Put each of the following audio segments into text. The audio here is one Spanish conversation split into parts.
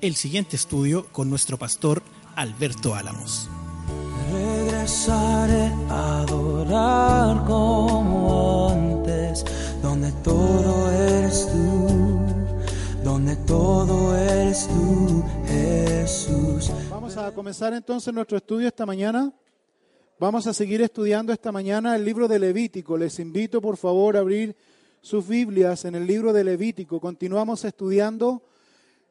el siguiente estudio con nuestro pastor Alberto Álamos. Regresaré a adorar como antes, donde todo eres tú, donde todo eres tú, Jesús. Vamos a comenzar entonces nuestro estudio esta mañana. Vamos a seguir estudiando esta mañana el libro de Levítico. Les invito por favor a abrir sus Biblias en el libro de Levítico. Continuamos estudiando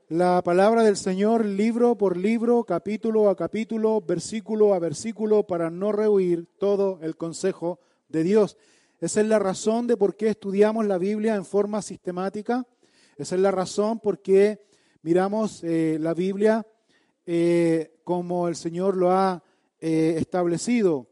la palabra del Señor libro por libro, capítulo a capítulo, versículo a versículo, para no rehuir todo el consejo de Dios. Esa es la razón de por qué estudiamos la Biblia en forma sistemática. Esa es la razón por qué miramos eh, la Biblia eh, como el Señor lo ha eh, establecido,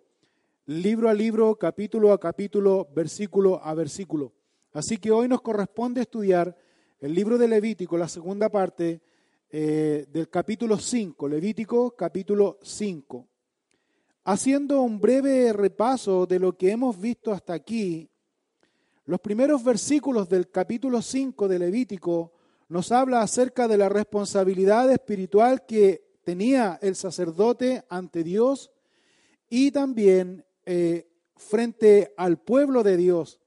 libro a libro, capítulo a capítulo, versículo a versículo. Así que hoy nos corresponde estudiar el libro de Levítico, la segunda parte eh, del capítulo 5, Levítico capítulo 5. Haciendo un breve repaso de lo que hemos visto hasta aquí, los primeros versículos del capítulo 5 de Levítico nos habla acerca de la responsabilidad espiritual que tenía el sacerdote ante Dios y también eh, frente al pueblo de Dios.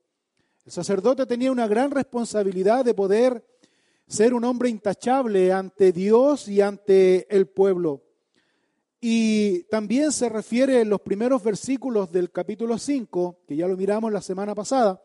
El sacerdote tenía una gran responsabilidad de poder ser un hombre intachable ante Dios y ante el pueblo. Y también se refiere en los primeros versículos del capítulo 5, que ya lo miramos la semana pasada,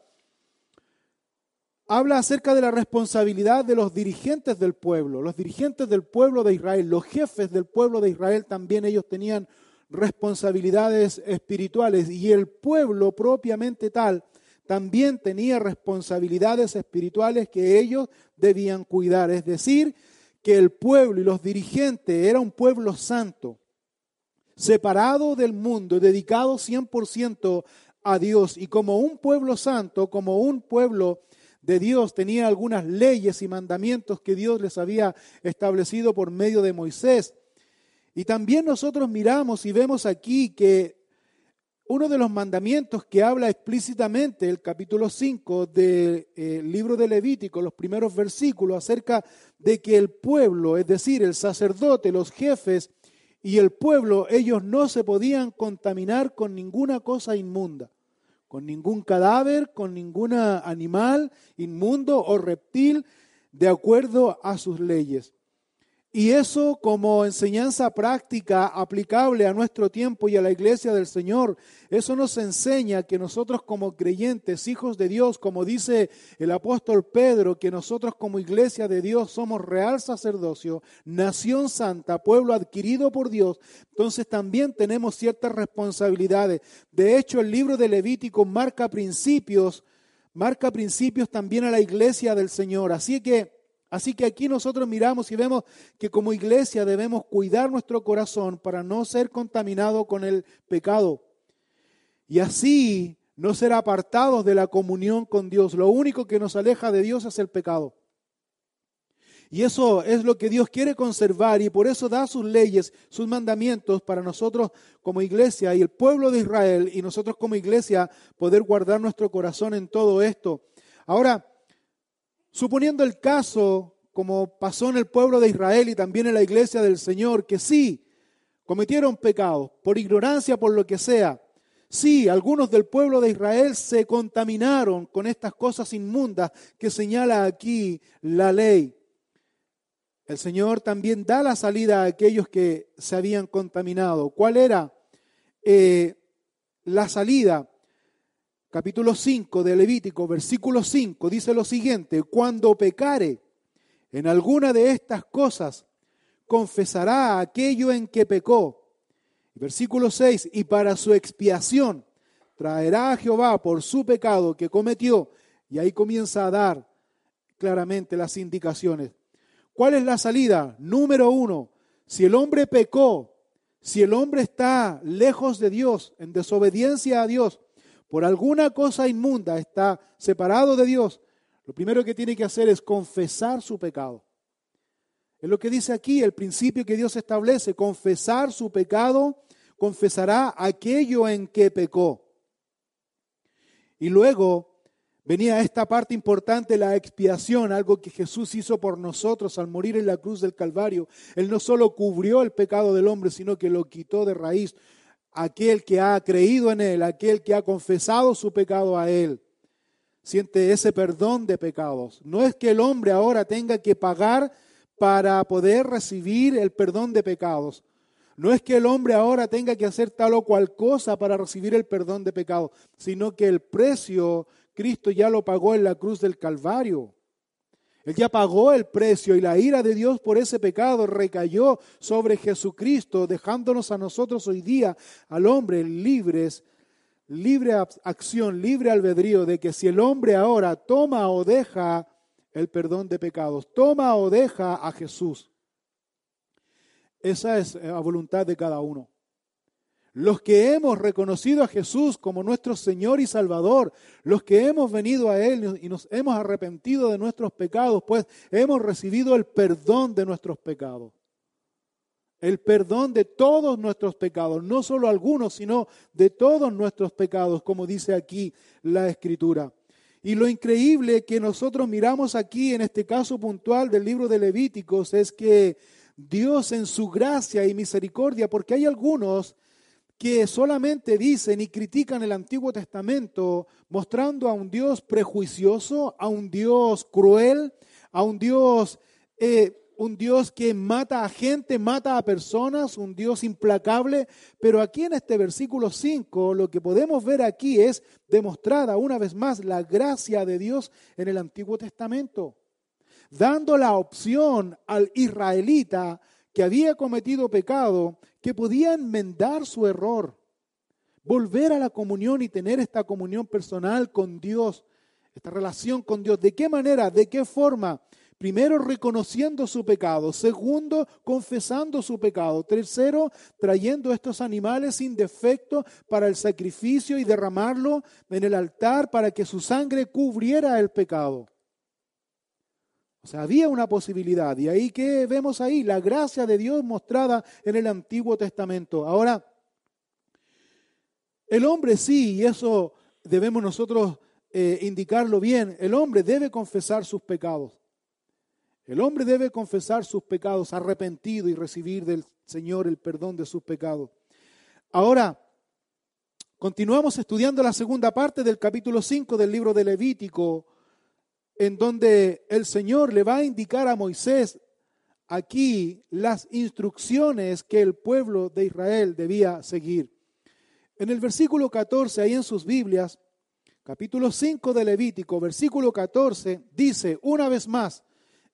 habla acerca de la responsabilidad de los dirigentes del pueblo, los dirigentes del pueblo de Israel, los jefes del pueblo de Israel también ellos tenían responsabilidades espirituales y el pueblo propiamente tal también tenía responsabilidades espirituales que ellos debían cuidar. Es decir, que el pueblo y los dirigentes era un pueblo santo, separado del mundo, dedicado 100% a Dios. Y como un pueblo santo, como un pueblo de Dios, tenía algunas leyes y mandamientos que Dios les había establecido por medio de Moisés. Y también nosotros miramos y vemos aquí que uno de los mandamientos que habla explícitamente el capítulo 5 del eh, libro de Levítico, los primeros versículos, acerca de que el pueblo, es decir, el sacerdote, los jefes y el pueblo, ellos no se podían contaminar con ninguna cosa inmunda, con ningún cadáver, con ningún animal inmundo o reptil, de acuerdo a sus leyes. Y eso como enseñanza práctica aplicable a nuestro tiempo y a la iglesia del Señor, eso nos enseña que nosotros como creyentes, hijos de Dios, como dice el apóstol Pedro, que nosotros como iglesia de Dios somos real sacerdocio, nación santa, pueblo adquirido por Dios, entonces también tenemos ciertas responsabilidades. De hecho, el libro de Levítico marca principios, marca principios también a la iglesia del Señor. Así que Así que aquí nosotros miramos y vemos que como iglesia debemos cuidar nuestro corazón para no ser contaminado con el pecado. Y así no ser apartados de la comunión con Dios. Lo único que nos aleja de Dios es el pecado. Y eso es lo que Dios quiere conservar y por eso da sus leyes, sus mandamientos para nosotros como iglesia y el pueblo de Israel y nosotros como iglesia poder guardar nuestro corazón en todo esto. Ahora, Suponiendo el caso, como pasó en el pueblo de Israel y también en la iglesia del Señor, que sí, cometieron pecados, por ignorancia, por lo que sea. Sí, algunos del pueblo de Israel se contaminaron con estas cosas inmundas que señala aquí la ley. El Señor también da la salida a aquellos que se habían contaminado. ¿Cuál era eh, la salida? Capítulo 5 de Levítico, versículo 5, dice lo siguiente, cuando pecare en alguna de estas cosas, confesará aquello en que pecó. Versículo 6, y para su expiación traerá a Jehová por su pecado que cometió, y ahí comienza a dar claramente las indicaciones. ¿Cuál es la salida? Número uno, si el hombre pecó, si el hombre está lejos de Dios, en desobediencia a Dios, por alguna cosa inmunda, está separado de Dios, lo primero que tiene que hacer es confesar su pecado. Es lo que dice aquí, el principio que Dios establece, confesar su pecado, confesará aquello en que pecó. Y luego venía esta parte importante, la expiación, algo que Jesús hizo por nosotros al morir en la cruz del Calvario. Él no solo cubrió el pecado del hombre, sino que lo quitó de raíz. Aquel que ha creído en Él, aquel que ha confesado su pecado a Él, siente ese perdón de pecados. No es que el hombre ahora tenga que pagar para poder recibir el perdón de pecados. No es que el hombre ahora tenga que hacer tal o cual cosa para recibir el perdón de pecado, sino que el precio Cristo ya lo pagó en la cruz del Calvario. Él ya pagó el precio y la ira de Dios por ese pecado recayó sobre Jesucristo, dejándonos a nosotros hoy día, al hombre, libres, libre acción, libre albedrío, de que si el hombre ahora toma o deja el perdón de pecados, toma o deja a Jesús, esa es la voluntad de cada uno. Los que hemos reconocido a Jesús como nuestro Señor y Salvador, los que hemos venido a Él y nos hemos arrepentido de nuestros pecados, pues hemos recibido el perdón de nuestros pecados. El perdón de todos nuestros pecados, no solo algunos, sino de todos nuestros pecados, como dice aquí la Escritura. Y lo increíble que nosotros miramos aquí en este caso puntual del libro de Levíticos es que Dios en su gracia y misericordia, porque hay algunos que solamente dicen y critican el Antiguo Testamento mostrando a un Dios prejuicioso, a un Dios cruel, a un Dios, eh, un Dios que mata a gente, mata a personas, un Dios implacable. Pero aquí en este versículo 5 lo que podemos ver aquí es demostrada una vez más la gracia de Dios en el Antiguo Testamento dando la opción al israelita que había cometido pecado, que podía enmendar su error, volver a la comunión y tener esta comunión personal con Dios, esta relación con Dios. ¿De qué manera? ¿De qué forma? Primero, reconociendo su pecado. Segundo, confesando su pecado. Tercero, trayendo estos animales sin defecto para el sacrificio y derramarlo en el altar para que su sangre cubriera el pecado. O sea, había una posibilidad. Y ahí que vemos ahí la gracia de Dios mostrada en el Antiguo Testamento. Ahora, el hombre sí, y eso debemos nosotros eh, indicarlo bien, el hombre debe confesar sus pecados. El hombre debe confesar sus pecados arrepentido y recibir del Señor el perdón de sus pecados. Ahora, continuamos estudiando la segunda parte del capítulo 5 del libro de Levítico en donde el Señor le va a indicar a Moisés aquí las instrucciones que el pueblo de Israel debía seguir. En el versículo 14, ahí en sus Biblias, capítulo 5 de Levítico, versículo 14, dice una vez más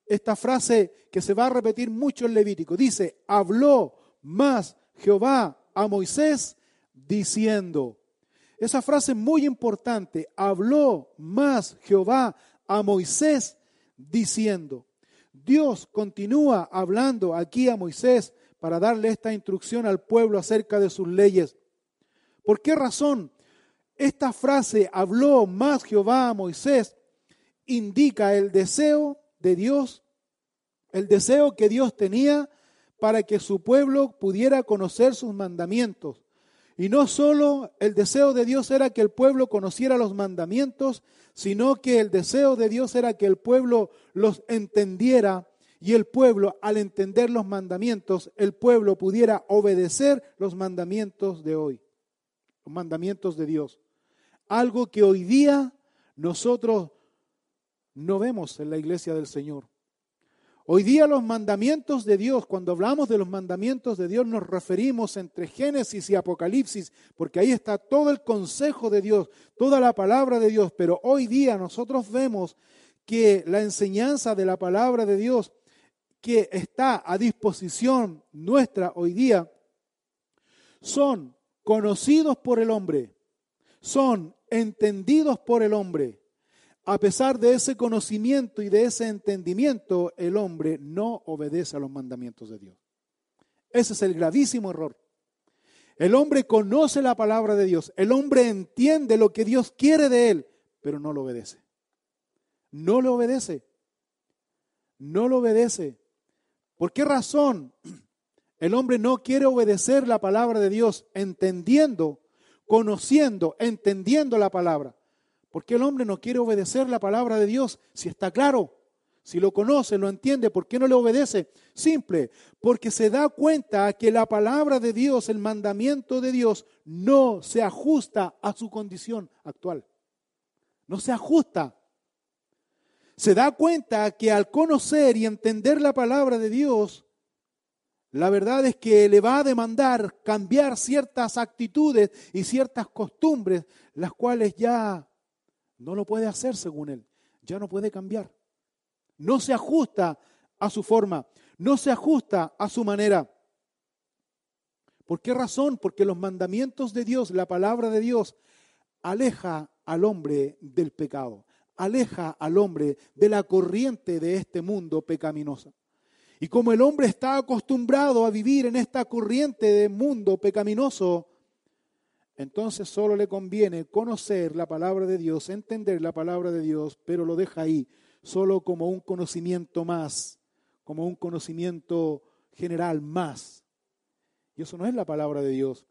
esta frase que se va a repetir mucho en Levítico. Dice, habló más Jehová a Moisés diciendo. Esa frase muy importante, habló más Jehová a Moisés diciendo, Dios continúa hablando aquí a Moisés para darle esta instrucción al pueblo acerca de sus leyes. ¿Por qué razón? Esta frase, habló más Jehová a Moisés, indica el deseo de Dios, el deseo que Dios tenía para que su pueblo pudiera conocer sus mandamientos. Y no solo el deseo de Dios era que el pueblo conociera los mandamientos, sino que el deseo de Dios era que el pueblo los entendiera y el pueblo, al entender los mandamientos, el pueblo pudiera obedecer los mandamientos de hoy, los mandamientos de Dios. Algo que hoy día nosotros no vemos en la iglesia del Señor. Hoy día los mandamientos de Dios, cuando hablamos de los mandamientos de Dios, nos referimos entre Génesis y Apocalipsis, porque ahí está todo el consejo de Dios, toda la palabra de Dios, pero hoy día nosotros vemos que la enseñanza de la palabra de Dios que está a disposición nuestra hoy día son conocidos por el hombre, son entendidos por el hombre, a pesar de ese conocimiento y de ese entendimiento, el hombre no obedece a los mandamientos de Dios. Ese es el gravísimo error. El hombre conoce la palabra de Dios, el hombre entiende lo que Dios quiere de él, pero no lo obedece. No le obedece. No lo obedece. ¿Por qué razón el hombre no quiere obedecer la palabra de Dios entendiendo, conociendo, entendiendo la palabra? ¿Por qué el hombre no quiere obedecer la palabra de Dios si está claro? Si lo conoce, lo entiende, ¿por qué no le obedece? Simple, porque se da cuenta que la palabra de Dios, el mandamiento de Dios, no se ajusta a su condición actual. No se ajusta. Se da cuenta que al conocer y entender la palabra de Dios, la verdad es que le va a demandar cambiar ciertas actitudes y ciertas costumbres, las cuales ya no lo puede hacer según él, ya no puede cambiar no se ajusta a su forma, no se ajusta a su manera. ¿Por qué razón? Porque los mandamientos de Dios, la palabra de Dios, aleja al hombre del pecado, aleja al hombre de la corriente de este mundo pecaminosa. Y como el hombre está acostumbrado a vivir en esta corriente de mundo pecaminoso, entonces solo le conviene conocer la palabra de Dios, entender la palabra de Dios, pero lo deja ahí, solo como un conocimiento más, como un conocimiento general más. Y eso no es la palabra de Dios.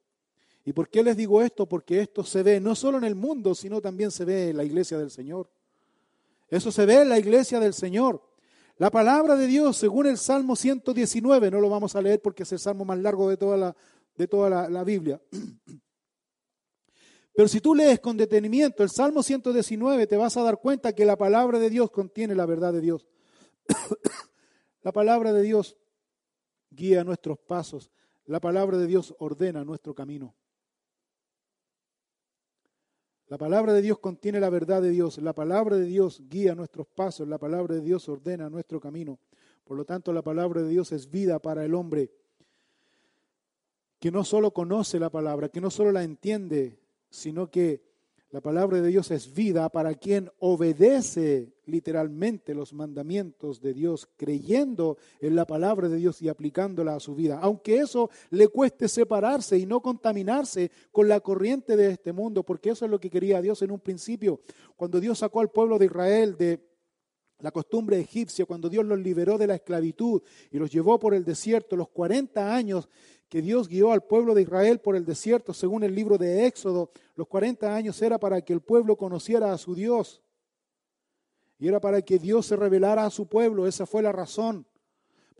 ¿Y por qué les digo esto? Porque esto se ve no solo en el mundo, sino también se ve en la iglesia del Señor. Eso se ve en la iglesia del Señor. La palabra de Dios, según el Salmo 119, no lo vamos a leer porque es el salmo más largo de toda la, de toda la, la Biblia. Pero si tú lees con detenimiento el Salmo 119, te vas a dar cuenta que la palabra de Dios contiene la verdad de Dios. la palabra de Dios guía nuestros pasos. La palabra de Dios ordena nuestro camino. La palabra de Dios contiene la verdad de Dios. La palabra de Dios guía nuestros pasos. La palabra de Dios ordena nuestro camino. Por lo tanto, la palabra de Dios es vida para el hombre que no solo conoce la palabra, que no solo la entiende, sino que la palabra de Dios es vida para quien obedece literalmente los mandamientos de Dios, creyendo en la palabra de Dios y aplicándola a su vida. Aunque eso le cueste separarse y no contaminarse con la corriente de este mundo, porque eso es lo que quería Dios en un principio. Cuando Dios sacó al pueblo de Israel de la costumbre egipcia, cuando Dios los liberó de la esclavitud y los llevó por el desierto, los 40 años que Dios guió al pueblo de Israel por el desierto, según el libro de Éxodo, los 40 años era para que el pueblo conociera a su Dios. Y era para que Dios se revelara a su pueblo. Esa fue la razón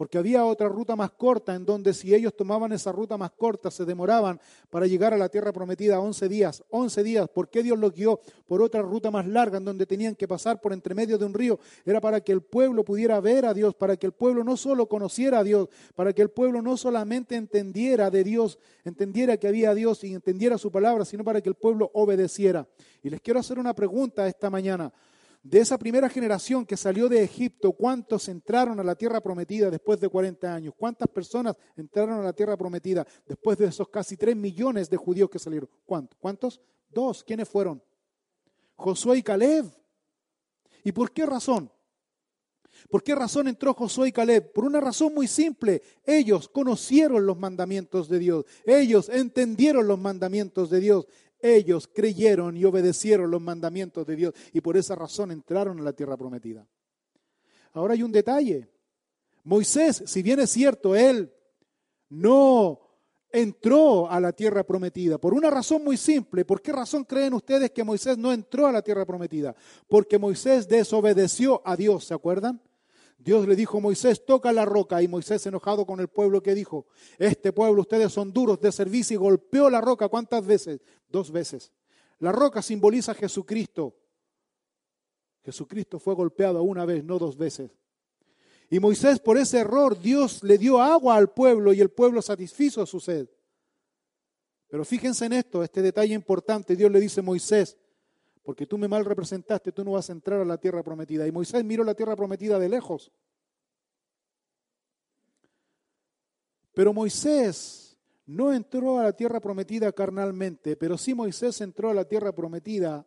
porque había otra ruta más corta en donde si ellos tomaban esa ruta más corta se demoraban para llegar a la tierra prometida 11 días. 11 días, ¿por qué Dios los guió por otra ruta más larga en donde tenían que pasar por entre medio de un río? Era para que el pueblo pudiera ver a Dios, para que el pueblo no solo conociera a Dios, para que el pueblo no solamente entendiera de Dios, entendiera que había Dios y entendiera su palabra, sino para que el pueblo obedeciera. Y les quiero hacer una pregunta esta mañana. De esa primera generación que salió de Egipto, ¿cuántos entraron a la tierra prometida después de 40 años? ¿Cuántas personas entraron a la tierra prometida después de esos casi 3 millones de judíos que salieron? ¿Cuántos? ¿Cuántos? Dos. ¿Quiénes fueron? Josué y Caleb. ¿Y por qué razón? ¿Por qué razón entró Josué y Caleb? Por una razón muy simple. Ellos conocieron los mandamientos de Dios. Ellos entendieron los mandamientos de Dios. Ellos creyeron y obedecieron los mandamientos de Dios y por esa razón entraron a la tierra prometida. Ahora hay un detalle. Moisés, si bien es cierto, él no entró a la tierra prometida por una razón muy simple. ¿Por qué razón creen ustedes que Moisés no entró a la tierra prometida? Porque Moisés desobedeció a Dios, ¿se acuerdan? Dios le dijo a Moisés, toca la roca. Y Moisés, enojado con el pueblo, que dijo? Este pueblo, ustedes son duros de servicio y golpeó la roca. ¿Cuántas veces? Dos veces. La roca simboliza a Jesucristo. Jesucristo fue golpeado una vez, no dos veces. Y Moisés, por ese error, Dios le dio agua al pueblo y el pueblo satisfizo su sed. Pero fíjense en esto, este detalle importante. Dios le dice a Moisés, porque tú me mal representaste, tú no vas a entrar a la tierra prometida. Y Moisés miró la tierra prometida de lejos. Pero Moisés no entró a la tierra prometida carnalmente, pero sí Moisés entró a la tierra prometida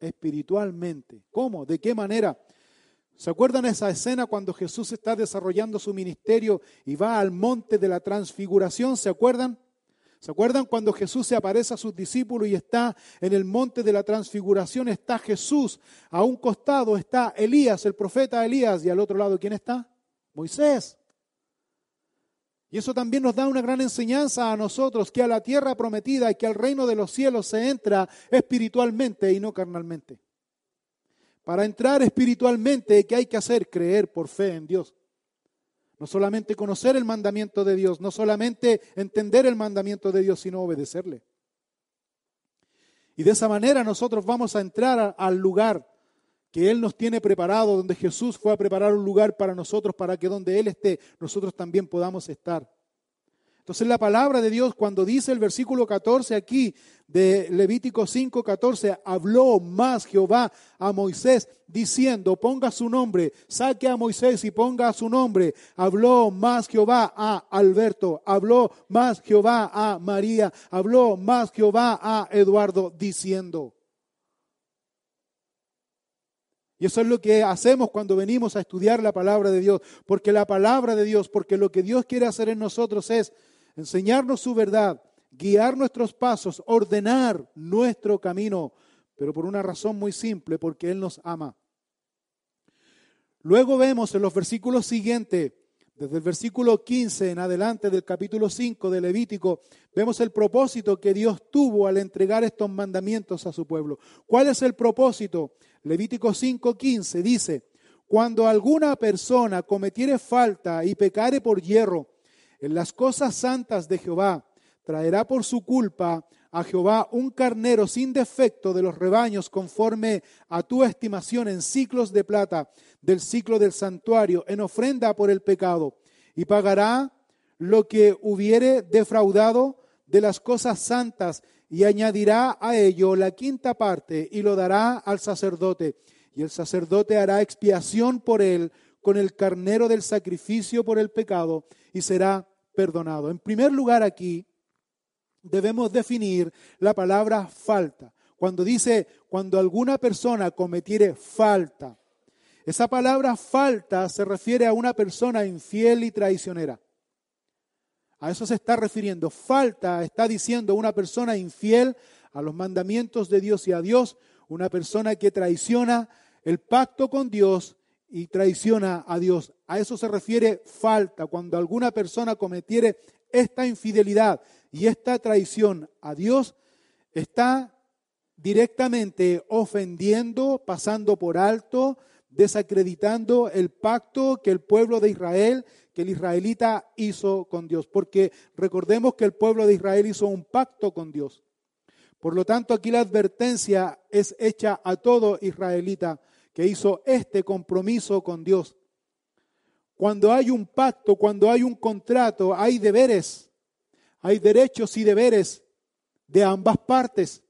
espiritualmente. ¿Cómo? ¿De qué manera? ¿Se acuerdan esa escena cuando Jesús está desarrollando su ministerio y va al monte de la transfiguración? ¿Se acuerdan? ¿Se acuerdan cuando Jesús se aparece a sus discípulos y está en el monte de la transfiguración? Está Jesús, a un costado está Elías, el profeta Elías, y al otro lado, ¿quién está? Moisés. Y eso también nos da una gran enseñanza a nosotros, que a la tierra prometida y que al reino de los cielos se entra espiritualmente y no carnalmente. Para entrar espiritualmente, ¿qué hay que hacer? Creer por fe en Dios. No solamente conocer el mandamiento de Dios, no solamente entender el mandamiento de Dios, sino obedecerle. Y de esa manera nosotros vamos a entrar al lugar que Él nos tiene preparado, donde Jesús fue a preparar un lugar para nosotros, para que donde Él esté, nosotros también podamos estar. Entonces la palabra de Dios cuando dice el versículo 14 aquí de Levítico 5, 14, habló más Jehová a Moisés diciendo, ponga su nombre, saque a Moisés y ponga su nombre. Habló más Jehová a Alberto, habló más Jehová a María, habló más Jehová a Eduardo diciendo. Y eso es lo que hacemos cuando venimos a estudiar la palabra de Dios, porque la palabra de Dios, porque lo que Dios quiere hacer en nosotros es enseñarnos su verdad, guiar nuestros pasos, ordenar nuestro camino, pero por una razón muy simple, porque Él nos ama. Luego vemos en los versículos siguientes, desde el versículo 15 en adelante del capítulo 5 de Levítico, vemos el propósito que Dios tuvo al entregar estos mandamientos a su pueblo. ¿Cuál es el propósito? Levítico 5:15 dice, cuando alguna persona cometiere falta y pecare por hierro, en las cosas santas de Jehová, traerá por su culpa a Jehová un carnero sin defecto de los rebaños conforme a tu estimación en ciclos de plata del ciclo del santuario en ofrenda por el pecado y pagará lo que hubiere defraudado de las cosas santas y añadirá a ello la quinta parte y lo dará al sacerdote y el sacerdote hará expiación por él con el carnero del sacrificio por el pecado y será perdonado. En primer lugar aquí debemos definir la palabra falta. Cuando dice, cuando alguna persona cometiere falta, esa palabra falta se refiere a una persona infiel y traicionera. A eso se está refiriendo. Falta está diciendo una persona infiel a los mandamientos de Dios y a Dios, una persona que traiciona el pacto con Dios y traiciona a Dios. A eso se refiere falta, cuando alguna persona cometiere esta infidelidad y esta traición a Dios, está directamente ofendiendo, pasando por alto, desacreditando el pacto que el pueblo de Israel, que el israelita hizo con Dios. Porque recordemos que el pueblo de Israel hizo un pacto con Dios. Por lo tanto, aquí la advertencia es hecha a todo israelita que hizo este compromiso con Dios. Cuando hay un pacto, cuando hay un contrato, hay deberes, hay derechos y deberes de ambas partes.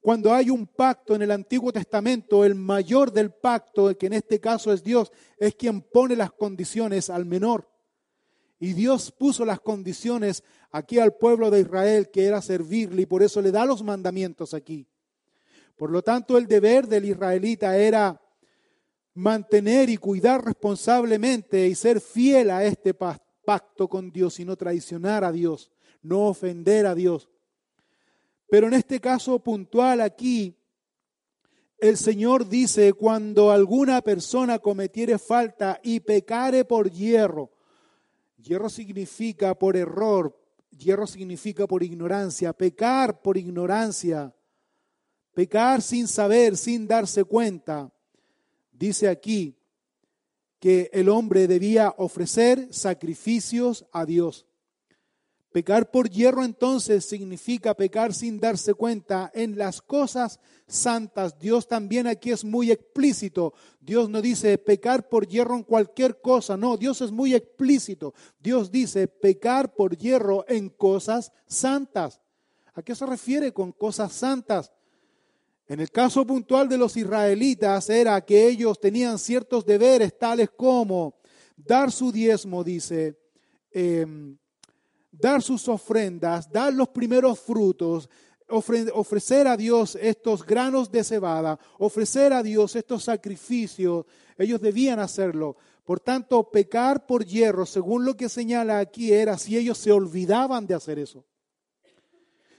Cuando hay un pacto en el Antiguo Testamento, el mayor del pacto, que en este caso es Dios, es quien pone las condiciones al menor. Y Dios puso las condiciones aquí al pueblo de Israel, que era servirle, y por eso le da los mandamientos aquí. Por lo tanto, el deber del israelita era mantener y cuidar responsablemente y ser fiel a este pacto con Dios y no traicionar a Dios, no ofender a Dios. Pero en este caso puntual aquí, el Señor dice, cuando alguna persona cometiere falta y pecare por hierro, hierro significa por error, hierro significa por ignorancia, pecar por ignorancia, Pecar sin saber, sin darse cuenta. Dice aquí que el hombre debía ofrecer sacrificios a Dios. Pecar por hierro entonces significa pecar sin darse cuenta en las cosas santas. Dios también aquí es muy explícito. Dios no dice pecar por hierro en cualquier cosa, no, Dios es muy explícito. Dios dice pecar por hierro en cosas santas. ¿A qué se refiere con cosas santas? En el caso puntual de los israelitas era que ellos tenían ciertos deberes tales como dar su diezmo, dice, em, dar sus ofrendas, dar los primeros frutos, ofrecer a Dios estos granos de cebada, ofrecer a Dios estos sacrificios, ellos debían hacerlo. Por tanto, pecar por hierro, según lo que señala aquí, era si ellos se olvidaban de hacer eso.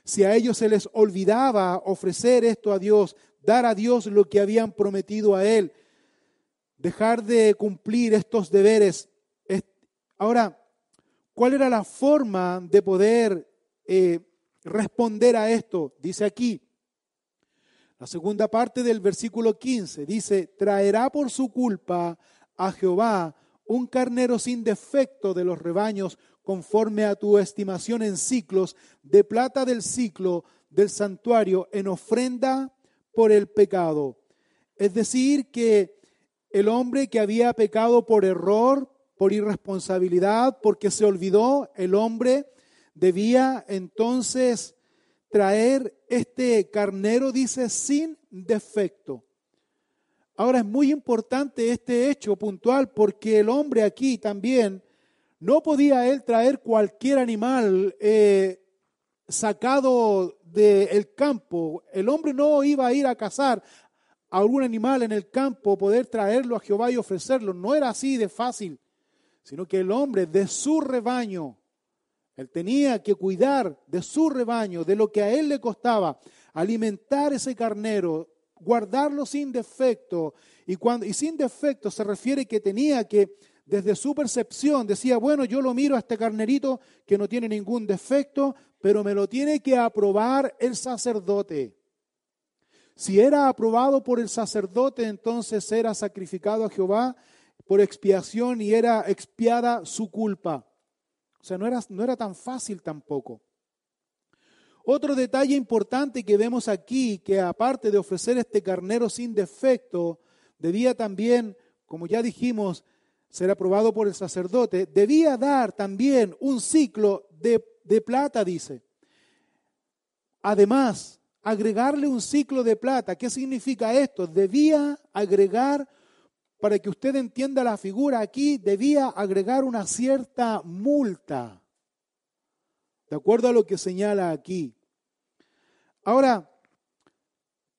Si a ellos se les olvidaba ofrecer esto a Dios, dar a Dios lo que habían prometido a Él, dejar de cumplir estos deberes. Ahora, ¿cuál era la forma de poder eh, responder a esto? Dice aquí, la segunda parte del versículo 15, dice, traerá por su culpa a Jehová un carnero sin defecto de los rebaños, conforme a tu estimación en ciclos, de plata del ciclo del santuario, en ofrenda por el pecado. Es decir, que el hombre que había pecado por error, por irresponsabilidad, porque se olvidó, el hombre debía entonces traer este carnero, dice, sin defecto. Ahora es muy importante este hecho puntual porque el hombre aquí también no podía él traer cualquier animal eh, sacado del campo. El hombre no iba a ir a cazar algún animal en el campo, poder traerlo a Jehová y ofrecerlo. No era así de fácil, sino que el hombre de su rebaño, él tenía que cuidar de su rebaño, de lo que a él le costaba alimentar ese carnero, guardarlo sin defecto. Y, cuando, y sin defecto se refiere que tenía que, desde su percepción, decía, bueno, yo lo miro a este carnerito que no tiene ningún defecto, pero me lo tiene que aprobar el sacerdote. Si era aprobado por el sacerdote, entonces era sacrificado a Jehová por expiación y era expiada su culpa. O sea, no era, no era tan fácil tampoco. Otro detalle importante que vemos aquí, que aparte de ofrecer este carnero sin defecto, debía también, como ya dijimos, ser aprobado por el sacerdote, debía dar también un ciclo de, de plata, dice. Además, agregarle un ciclo de plata. ¿Qué significa esto? Debía agregar, para que usted entienda la figura aquí, debía agregar una cierta multa. De acuerdo a lo que señala aquí. Ahora,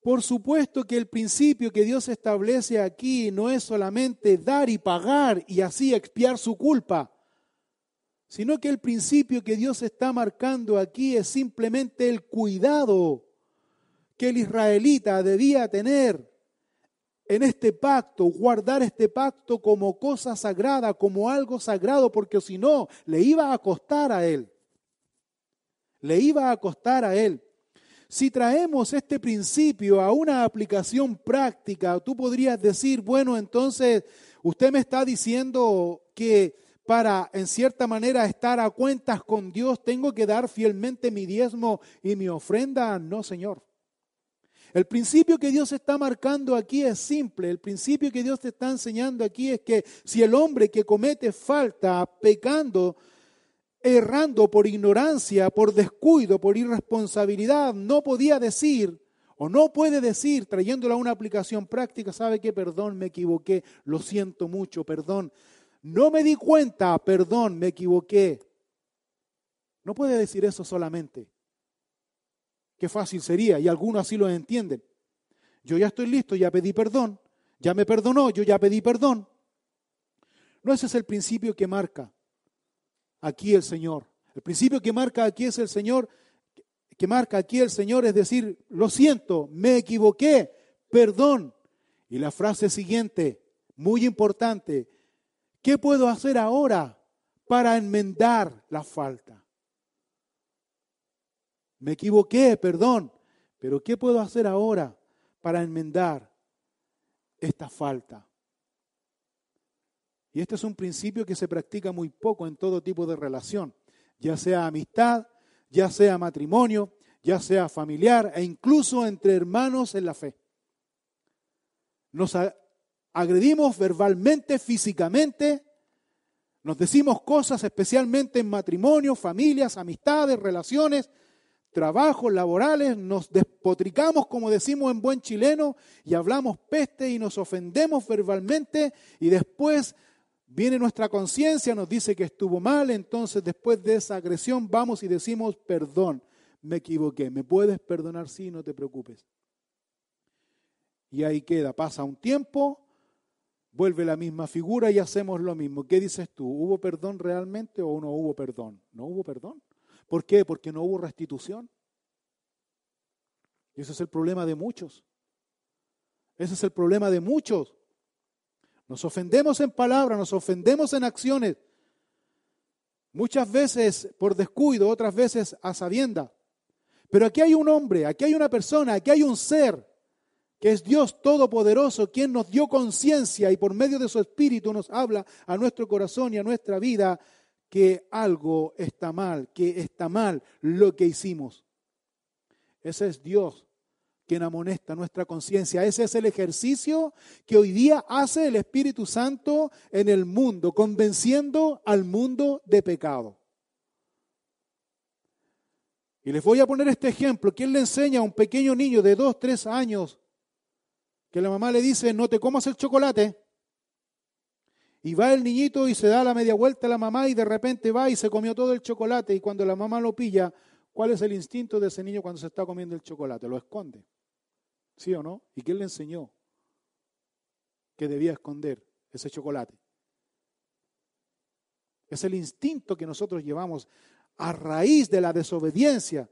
por supuesto que el principio que Dios establece aquí no es solamente dar y pagar y así expiar su culpa, sino que el principio que Dios está marcando aquí es simplemente el cuidado que el israelita debía tener en este pacto, guardar este pacto como cosa sagrada, como algo sagrado, porque si no, le iba a costar a él. Le iba a costar a él. Si traemos este principio a una aplicación práctica, tú podrías decir, bueno, entonces usted me está diciendo que para, en cierta manera, estar a cuentas con Dios, tengo que dar fielmente mi diezmo y mi ofrenda. No, Señor. El principio que Dios está marcando aquí es simple. El principio que Dios te está enseñando aquí es que si el hombre que comete falta, pecando, errando por ignorancia, por descuido, por irresponsabilidad, no podía decir o no puede decir, trayéndolo a una aplicación práctica, sabe que perdón, me equivoqué, lo siento mucho, perdón. No me di cuenta, perdón, me equivoqué. No puede decir eso solamente. Qué fácil sería, y algunos así lo entienden. Yo ya estoy listo, ya pedí perdón, ya me perdonó, yo ya pedí perdón. No ese es el principio que marca aquí el Señor. El principio que marca aquí es el Señor, que marca aquí el Señor es decir, lo siento, me equivoqué, perdón. Y la frase siguiente, muy importante, ¿qué puedo hacer ahora para enmendar la falta? Me equivoqué, perdón, pero ¿qué puedo hacer ahora para enmendar esta falta? Y este es un principio que se practica muy poco en todo tipo de relación, ya sea amistad, ya sea matrimonio, ya sea familiar e incluso entre hermanos en la fe. Nos agredimos verbalmente, físicamente, nos decimos cosas especialmente en matrimonio, familias, amistades, relaciones, trabajos laborales, nos despotricamos, como decimos en buen chileno, y hablamos peste y nos ofendemos verbalmente y después Viene nuestra conciencia, nos dice que estuvo mal, entonces después de esa agresión vamos y decimos perdón. me equivoqué. ¿Me puedes perdonar? Sí, no te preocupes. Y ahí queda, pasa un tiempo, vuelve la misma figura y hacemos lo mismo. ¿Qué dices tú? ¿Hubo perdón realmente o no hubo perdón? No hubo perdón. ¿Por qué? Porque no hubo restitución. Y ese es el problema de muchos. Ese es el problema de muchos. Nos ofendemos en palabras, nos ofendemos en acciones. Muchas veces por descuido, otras veces a sabienda. Pero aquí hay un hombre, aquí hay una persona, aquí hay un ser que es Dios Todopoderoso, quien nos dio conciencia y por medio de su Espíritu nos habla a nuestro corazón y a nuestra vida que algo está mal, que está mal lo que hicimos. Ese es Dios quien amonesta nuestra conciencia. Ese es el ejercicio que hoy día hace el Espíritu Santo en el mundo, convenciendo al mundo de pecado. Y les voy a poner este ejemplo. ¿Quién le enseña a un pequeño niño de dos, tres años que la mamá le dice, no te comas el chocolate? Y va el niñito y se da la media vuelta a la mamá y de repente va y se comió todo el chocolate y cuando la mamá lo pilla, ¿cuál es el instinto de ese niño cuando se está comiendo el chocolate? Lo esconde. ¿Sí o no? ¿Y quién le enseñó que debía esconder ese chocolate? Es el instinto que nosotros llevamos a raíz de la desobediencia,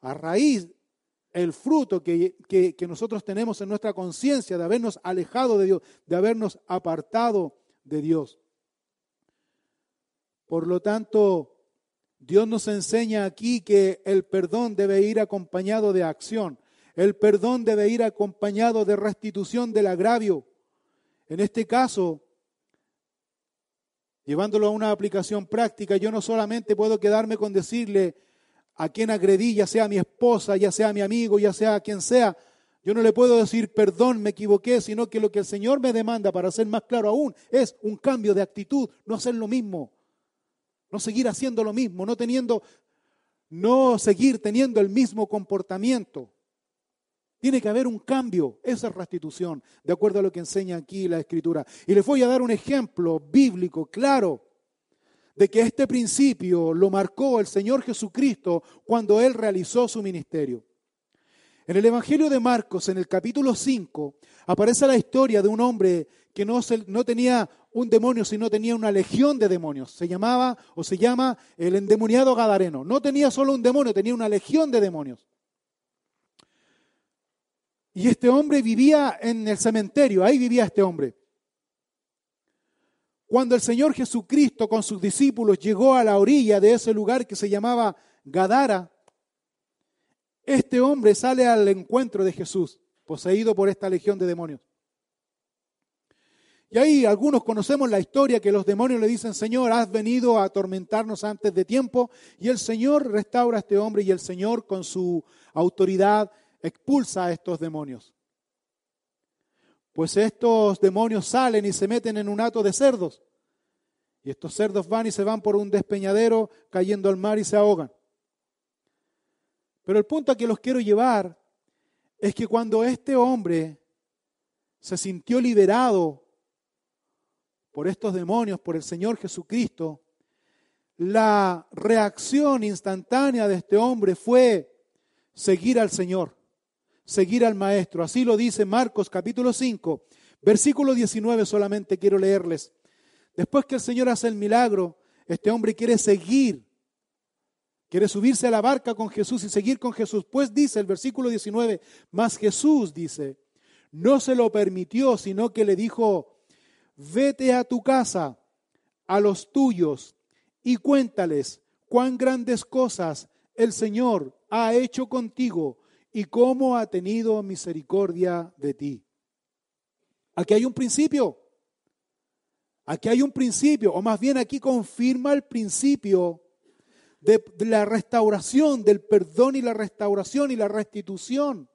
a raíz el fruto que, que nosotros tenemos en nuestra conciencia de habernos alejado de Dios, de habernos apartado de Dios. Por lo tanto, Dios nos enseña aquí que el perdón debe ir acompañado de acción. El perdón debe ir acompañado de restitución del agravio. En este caso, llevándolo a una aplicación práctica, yo no solamente puedo quedarme con decirle a quien agredí, ya sea mi esposa, ya sea mi amigo, ya sea quien sea, yo no le puedo decir perdón, me equivoqué, sino que lo que el Señor me demanda, para ser más claro aún, es un cambio de actitud, no hacer lo mismo, no seguir haciendo lo mismo, no teniendo, no seguir teniendo el mismo comportamiento. Tiene que haber un cambio, esa es restitución, de acuerdo a lo que enseña aquí la Escritura. Y les voy a dar un ejemplo bíblico claro de que este principio lo marcó el Señor Jesucristo cuando Él realizó su ministerio. En el Evangelio de Marcos, en el capítulo 5, aparece la historia de un hombre que no, tenía un demonio, sino tenía una legión de demonios. Se llamaba o se llama el endemoniado Gadareno. No tenía solo un demonio, tenía una legión de demonios. Y este hombre vivía en el cementerio, ahí vivía este hombre. Cuando el Señor Jesucristo con sus discípulos llegó a la orilla de ese lugar que se llamaba Gadara, este hombre sale al encuentro de Jesús, poseído por esta legión de demonios. Y ahí algunos conocemos la historia que los demonios le dicen, Señor, has venido a atormentarnos antes de tiempo. Y el Señor restaura a este hombre y el Señor con su autoridad expulsa a estos demonios. Pues estos demonios salen y se meten en un hato de cerdos. Y estos cerdos van y se van por un despeñadero cayendo al mar y se ahogan. Pero el punto a que los quiero llevar es que cuando este hombre se sintió liberado por estos demonios, por el Señor Jesucristo, la reacción instantánea de este hombre fue seguir al Señor seguir al Maestro. Así lo dice Marcos capítulo 5, versículo 19 solamente quiero leerles. Después que el Señor hace el milagro, este hombre quiere seguir, quiere subirse a la barca con Jesús y seguir con Jesús. Pues dice el versículo 19, más Jesús dice, no se lo permitió, sino que le dijo, vete a tu casa, a los tuyos, y cuéntales cuán grandes cosas el Señor ha hecho contigo y cómo ha tenido misericordia de ti. Aquí hay un principio. Aquí hay un principio, o más bien aquí confirma el principio de, la restauración, del perdón y la restauración y la restitución.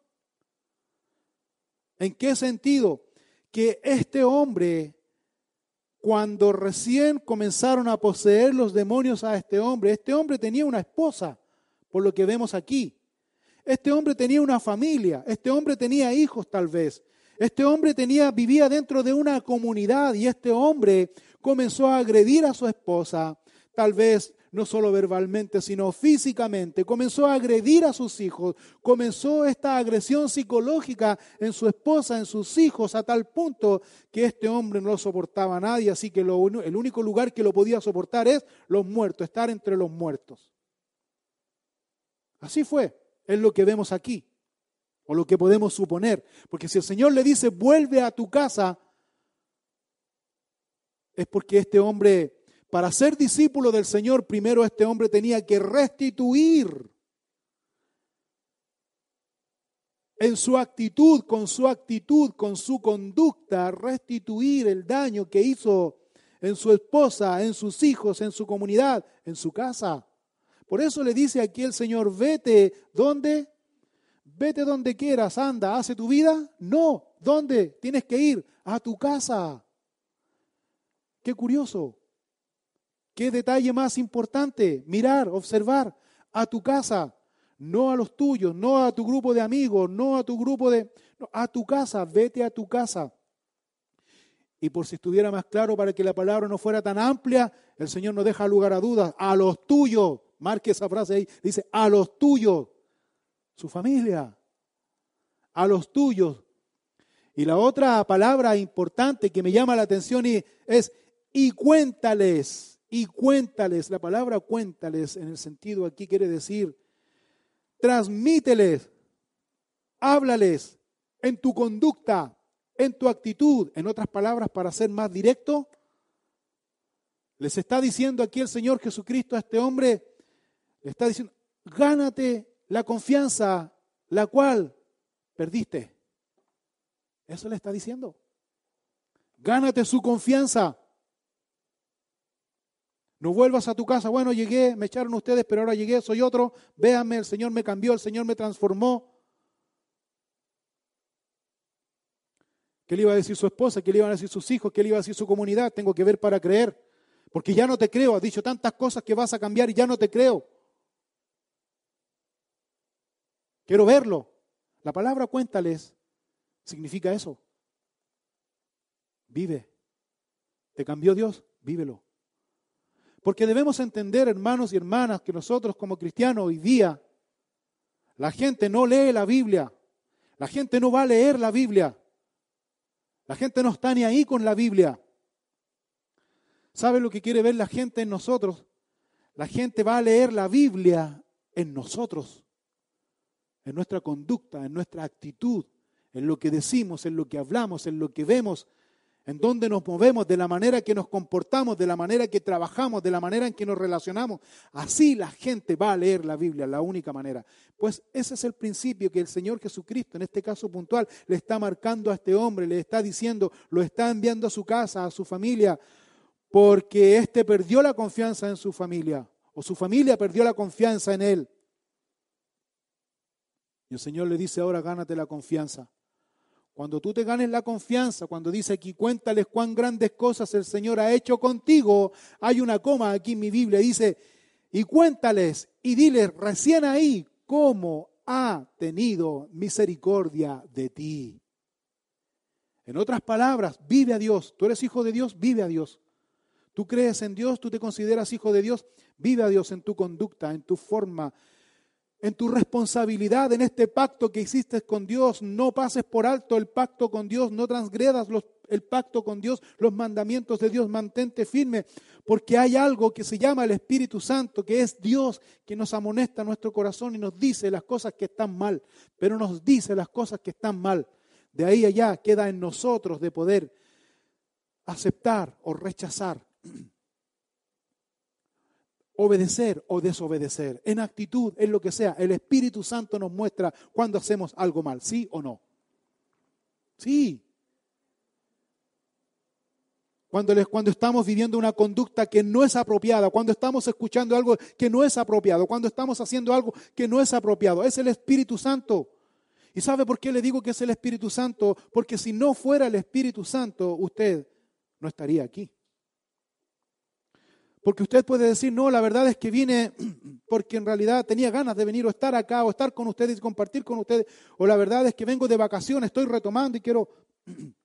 ¿En qué sentido? Que este hombre, cuando recién comenzaron a poseer los demonios a este hombre, este hombre tenía una esposa, por lo que vemos aquí. Este hombre tenía una familia, este hombre tenía hijos tal vez. Este hombre tenía, vivía dentro de una comunidad y este hombre comenzó a agredir a su esposa, tal vez no solo verbalmente, sino físicamente. Comenzó a agredir a sus hijos, comenzó esta agresión psicológica en su esposa, en sus hijos, a tal punto que este hombre no lo soportaba a nadie, así que el único lugar que lo podía soportar es los muertos, estar entre los muertos. Así fue, es lo que vemos aquí, o lo que podemos suponer, porque si el Señor le dice, vuelve a tu casa, es porque este hombre para ser discípulo del Señor, primero este hombre tenía que restituir en su actitud, con su actitud, con su conducta, restituir el daño que hizo en su esposa, en sus hijos, en su comunidad, en su casa. Por eso le dice aquí el Señor, vete, ¿dónde? Vete donde quieras, anda, hace tu vida. No, ¿dónde? Tienes que ir a tu casa. Qué curioso. ¿Qué detalle más importante? Mirar, observar a tu casa, no a los tuyos, no a tu grupo de amigos, no a tu grupo de... a tu casa, vete a tu casa. Y por si estuviera más claro, para que la palabra no fuera tan amplia, el Señor no deja lugar a dudas. A los tuyos, marque esa frase ahí, dice, a los tuyos, su familia, a los tuyos. Y la otra palabra importante que me llama la atención es, y cuéntales y cuéntales, la palabra cuéntales en el sentido aquí quiere decir, transmíteles, háblales en tu conducta, en tu actitud, en otras palabras, para ser más directo, les está diciendo aquí el Señor Jesucristo a este hombre, le está diciendo, gánate la confianza, la cual perdiste. Eso le está diciendo. Gánate su confianza. No vuelvas a tu casa, bueno, llegué, me echaron ustedes, pero ahora llegué, soy otro. Véanme, el Señor me cambió, el Señor me transformó. ¿Qué le iba a decir su esposa? ¿Qué le iban a decir sus hijos? ¿Qué le iba a decir su comunidad? Tengo que ver para creer. Porque ya no te creo. Has dicho tantas cosas que vas a cambiar y ya no te creo. Quiero verlo. La palabra cuéntales significa eso. Vive. ¿Te cambió Dios? Vívelo. Porque debemos entender, hermanos y hermanas, que nosotros como cristianos hoy día, la gente no lee la Biblia. La gente no va a leer la Biblia. La gente no está ni ahí con la Biblia. ¿Sabe lo que quiere ver la gente en nosotros? La gente va a leer la Biblia en nosotros, en nuestra conducta, en nuestra actitud, en lo que decimos, en lo que hablamos, en lo que vemos, en dónde nos movemos, de la manera que nos comportamos, de la manera que trabajamos, de la manera en que nos relacionamos. Así la gente va a leer la Biblia, la única manera. Pues ese es el principio que el Señor Jesucristo, en este caso puntual, le está marcando a este hombre, le está diciendo, lo está enviando a su casa, a su familia, porque éste perdió la confianza en su familia, o su familia perdió la confianza en él. Y el Señor le dice ahora, gánate la confianza. Cuando tú te ganes la confianza, cuando dice aquí, cuéntales cuán grandes cosas el Señor ha hecho contigo, hay una coma aquí en mi Biblia, dice, y cuéntales y diles recién ahí cómo ha tenido misericordia de ti. En otras palabras, vive a Dios. Tú eres hijo de Dios, vive a Dios. Tú crees en Dios, tú te consideras hijo de Dios, vive a Dios en tu conducta, en tu forma, en tu responsabilidad, en este pacto que hiciste con Dios. No pases por alto el pacto con Dios, no transgredas el pacto con Dios, los mandamientos de Dios, mantente firme, porque hay algo que se llama el Espíritu Santo, que es Dios que nos amonesta nuestro corazón y nos dice las cosas que están mal, pero nos dice las cosas que están mal. De ahí allá queda en nosotros de poder aceptar o rechazar obedecer o desobedecer, en actitud, en lo que sea. El Espíritu Santo nos muestra cuando hacemos algo mal, ¿sí o no? Sí. Cuando, cuando estamos viviendo una conducta que no es apropiada, cuando estamos escuchando algo que no es apropiado, cuando estamos haciendo algo que no es apropiado, es el Espíritu Santo. ¿Y sabe por qué le digo que es el Espíritu Santo? Porque si no fuera el Espíritu Santo, usted no estaría aquí. Porque usted puede decir, no, la verdad es que vine porque en realidad tenía ganas de venir o estar acá o estar con ustedes y compartir con ustedes. O la verdad es que vengo de vacaciones, estoy retomando y quiero...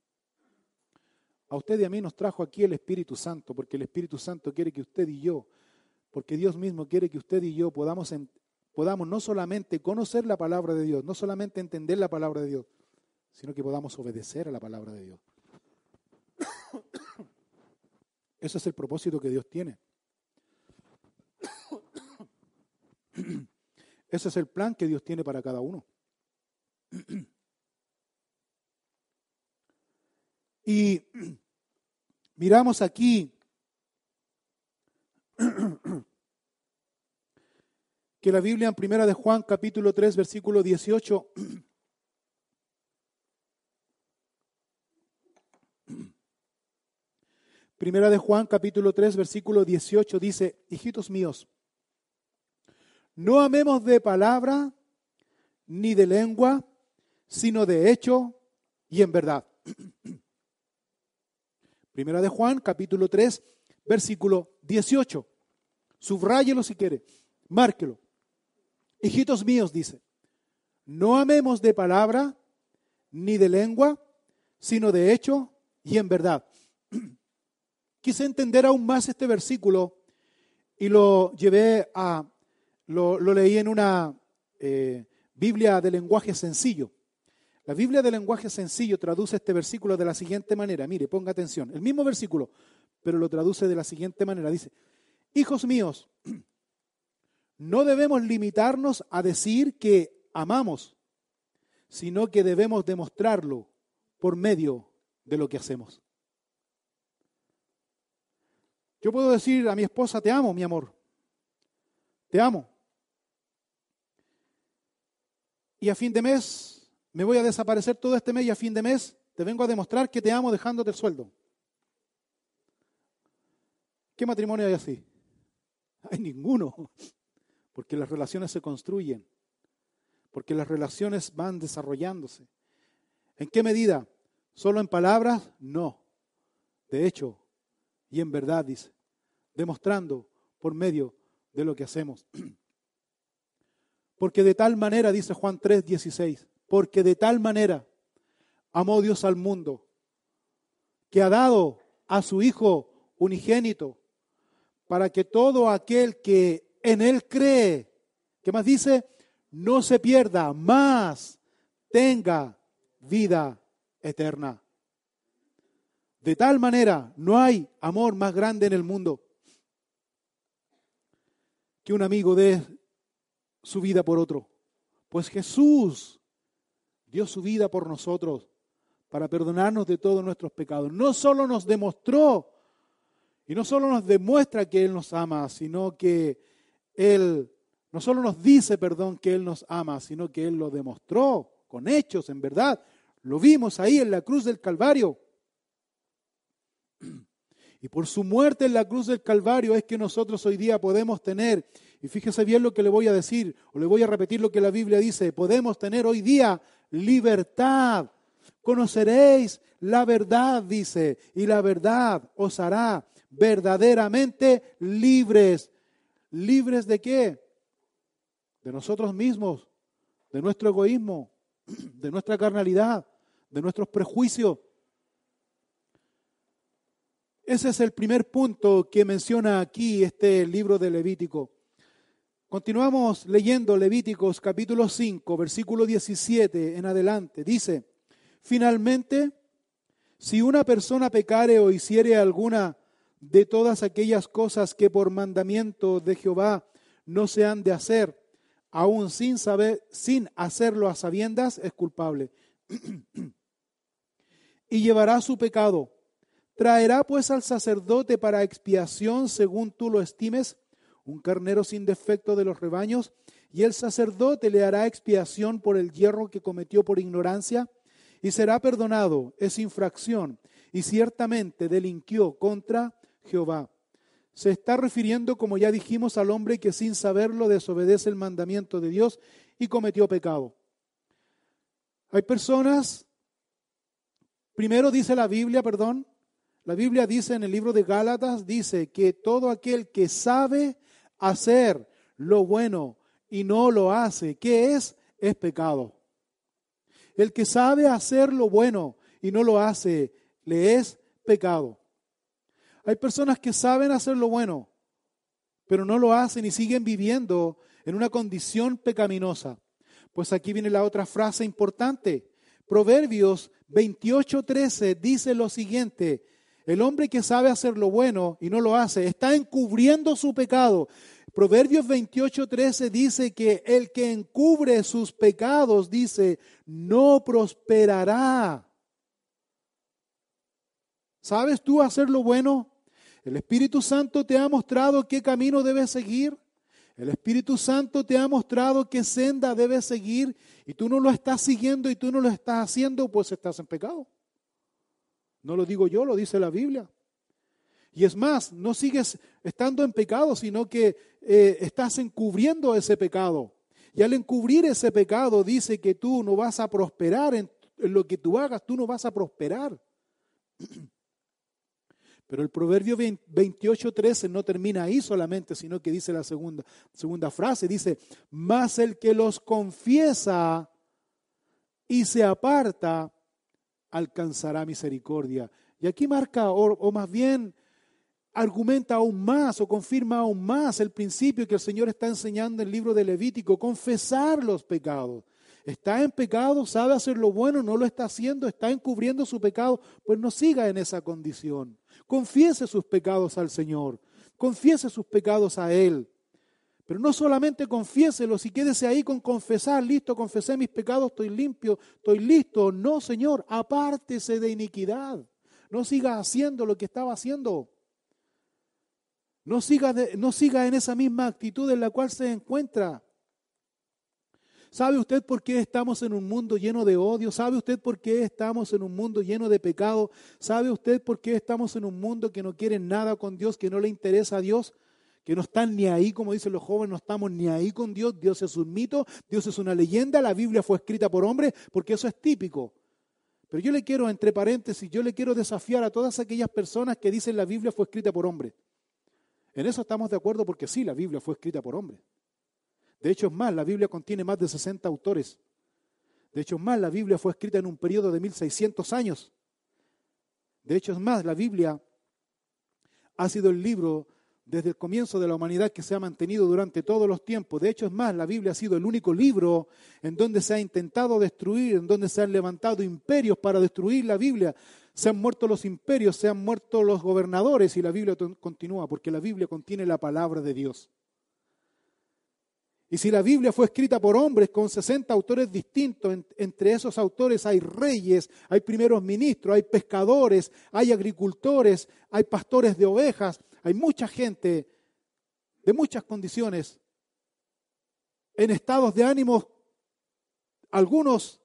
A usted y a mí nos trajo aquí el Espíritu Santo, porque el Espíritu Santo quiere que usted y yo Porque Dios mismo quiere que usted y yo podamos, podamos no solamente conocer la palabra de Dios, no solamente entender la palabra de Dios, sino que podamos obedecer a la palabra de Dios. Ese es el propósito que Dios tiene. Ese es el plan que Dios tiene para cada uno. Y miramos aquí que la Biblia en Primera de Juan capítulo 3 versículo 18 Primera de Juan capítulo 3 versículo 18 dice, hijitos míos, no amemos de palabra ni de lengua, sino de hecho y en verdad. Primera de Juan, capítulo 3, versículo 18. Subráyelo si quiere, márquelo. Hijitos míos, dice, no amemos de palabra ni de lengua, sino de hecho y en verdad. Quise entender aún más este versículo y lo llevé a, lo, leí en una eh, Biblia de lenguaje sencillo. La Biblia de lenguaje sencillo traduce este versículo de la siguiente manera. Mire, ponga atención. El mismo versículo, pero lo traduce de la siguiente manera. Dice, hijos míos, no debemos limitarnos a decir que amamos, sino que debemos demostrarlo por medio de lo que hacemos. Yo puedo decir a mi esposa, te amo, mi amor, te amo. Y a fin de mes me voy a desaparecer todo este mes y a fin de mes te vengo a demostrar que te amo dejándote el sueldo. ¿Qué matrimonio hay así? Hay ninguno, porque las relaciones se construyen, porque las relaciones van desarrollándose. ¿En qué medida? ¿Solo en palabras? No. De hecho, y en verdad, dice, demostrando por medio de lo que hacemos. Porque de tal manera, dice Juan 3, 16, porque de tal manera amó Dios al mundo, que ha dado a su Hijo unigénito, para que todo aquel que en Él cree, ¿qué más dice? No se pierda, más tenga vida eterna. De tal manera, no hay amor más grande en el mundo que un amigo dé su vida por otro. Pues Jesús dio su vida por nosotros para perdonarnos de todos nuestros pecados. No solo nos demostró y no solo nos demuestra que Él nos ama, sino que Él, no solo nos dice, perdón, que Él nos ama, sino que Él lo demostró con hechos, en verdad. Lo vimos ahí en la cruz del Calvario. Y por su muerte en la cruz del Calvario es que nosotros hoy día podemos tener, y fíjese bien lo que le voy a decir, o le voy a repetir lo que la Biblia dice, podemos tener hoy día libertad. Conoceréis la verdad, dice, y la verdad os hará verdaderamente libres. ¿Libres de qué? De nosotros mismos, de nuestro egoísmo, de nuestra carnalidad, de nuestros prejuicios. Ese es el primer punto que menciona aquí este libro de Levítico. Continuamos leyendo Levíticos capítulo 5, versículo 17 en adelante. Dice, finalmente, si una persona pecare o hiciere alguna de todas aquellas cosas que por mandamiento de Jehová no se han de hacer, aún sin saber, sin hacerlo a sabiendas, es culpable. y llevará su pecado. Traerá pues al sacerdote para expiación según tú lo estimes un carnero sin defecto de los rebaños, y el sacerdote le hará expiación por el hierro que cometió por ignorancia, y será perdonado, es infracción, y ciertamente delinquió contra Jehová. Se está refiriendo, como ya dijimos, al hombre que sin saberlo desobedece el mandamiento de Dios y cometió pecado. Hay personas, primero dice la Biblia, perdón, la Biblia dice en el libro de Gálatas, dice que todo aquel que sabe hacer lo bueno y no lo hace, ¿qué es? Es pecado. El que sabe hacer lo bueno y no lo hace, le es pecado. Hay personas que saben hacer lo bueno, pero no lo hacen y siguen viviendo en una condición pecaminosa. Pues aquí viene la otra frase importante. Proverbios 28:13 dice lo siguiente, el hombre que sabe hacer lo bueno y no lo hace está encubriendo su pecado. Proverbios 28:13 dice que el que encubre sus pecados, dice, no prosperará. ¿Sabes tú hacer lo bueno? El Espíritu Santo te ha mostrado qué camino debes seguir. El Espíritu Santo te ha mostrado qué senda debes seguir y tú no lo estás siguiendo y tú no lo estás haciendo, pues estás en pecado. No lo digo yo, lo dice la Biblia. Y es más, no sigues estando en pecado, sino que eh, estás encubriendo ese pecado. Y al encubrir ese pecado dice que tú no vas a prosperar en, lo que tú hagas, tú no vas a prosperar. Pero el proverbio 28.13 no termina ahí solamente, sino que dice la segunda, segunda frase, dice, más el que los confiesa y se aparta, alcanzará misericordia. Y aquí marca, o, más bien argumenta aún más o confirma aún más el principio que el Señor está enseñando en el libro de Levítico, confesar los pecados. Está en pecado, sabe hacer lo bueno, no lo está haciendo, está encubriendo su pecado, pues no siga en esa condición. Confiese sus pecados al Señor, confiese sus pecados a Él. Pero no solamente confiéselos y quédese ahí con confesar, listo, confesé mis pecados, estoy limpio, estoy listo. No, Señor, apártese de iniquidad. No siga haciendo lo que estaba haciendo. No siga, no siga en esa misma actitud en la cual se encuentra. ¿Sabe usted por qué estamos en un mundo lleno de odio? ¿Sabe usted por qué estamos en un mundo lleno de pecado? ¿Sabe usted por qué estamos en un mundo que no quiere nada con Dios, que no le interesa a Dios? Que no están ni ahí, como dicen los jóvenes, no estamos ni ahí con Dios. Dios es un mito, Dios es una leyenda, la Biblia fue escrita por hombres, porque eso es típico. Pero yo le quiero, entre paréntesis, yo le quiero desafiar a todas aquellas personas que dicen la Biblia fue escrita por hombres. En eso estamos de acuerdo porque sí, la Biblia fue escrita por hombres. De hecho, es más, la Biblia contiene más de 60 autores. De hecho, es más, la Biblia fue escrita en un periodo de 1600 años. De hecho, es más, la Biblia ha sido el libro desde el comienzo de la humanidad que se ha mantenido durante todos los tiempos. De hecho, es más, la Biblia ha sido el único libro en donde se ha intentado destruir, en donde se han levantado imperios para destruir la Biblia. Se han muerto los imperios, se han muerto los gobernadores y la Biblia continúa, porque la Biblia contiene la palabra de Dios. Y si la Biblia fue escrita por hombres con 60 autores distintos, entre esos autores hay reyes, hay primeros ministros, hay pescadores, hay agricultores, hay pastores de ovejas, hay mucha gente de muchas condiciones, en estados de ánimo, algunos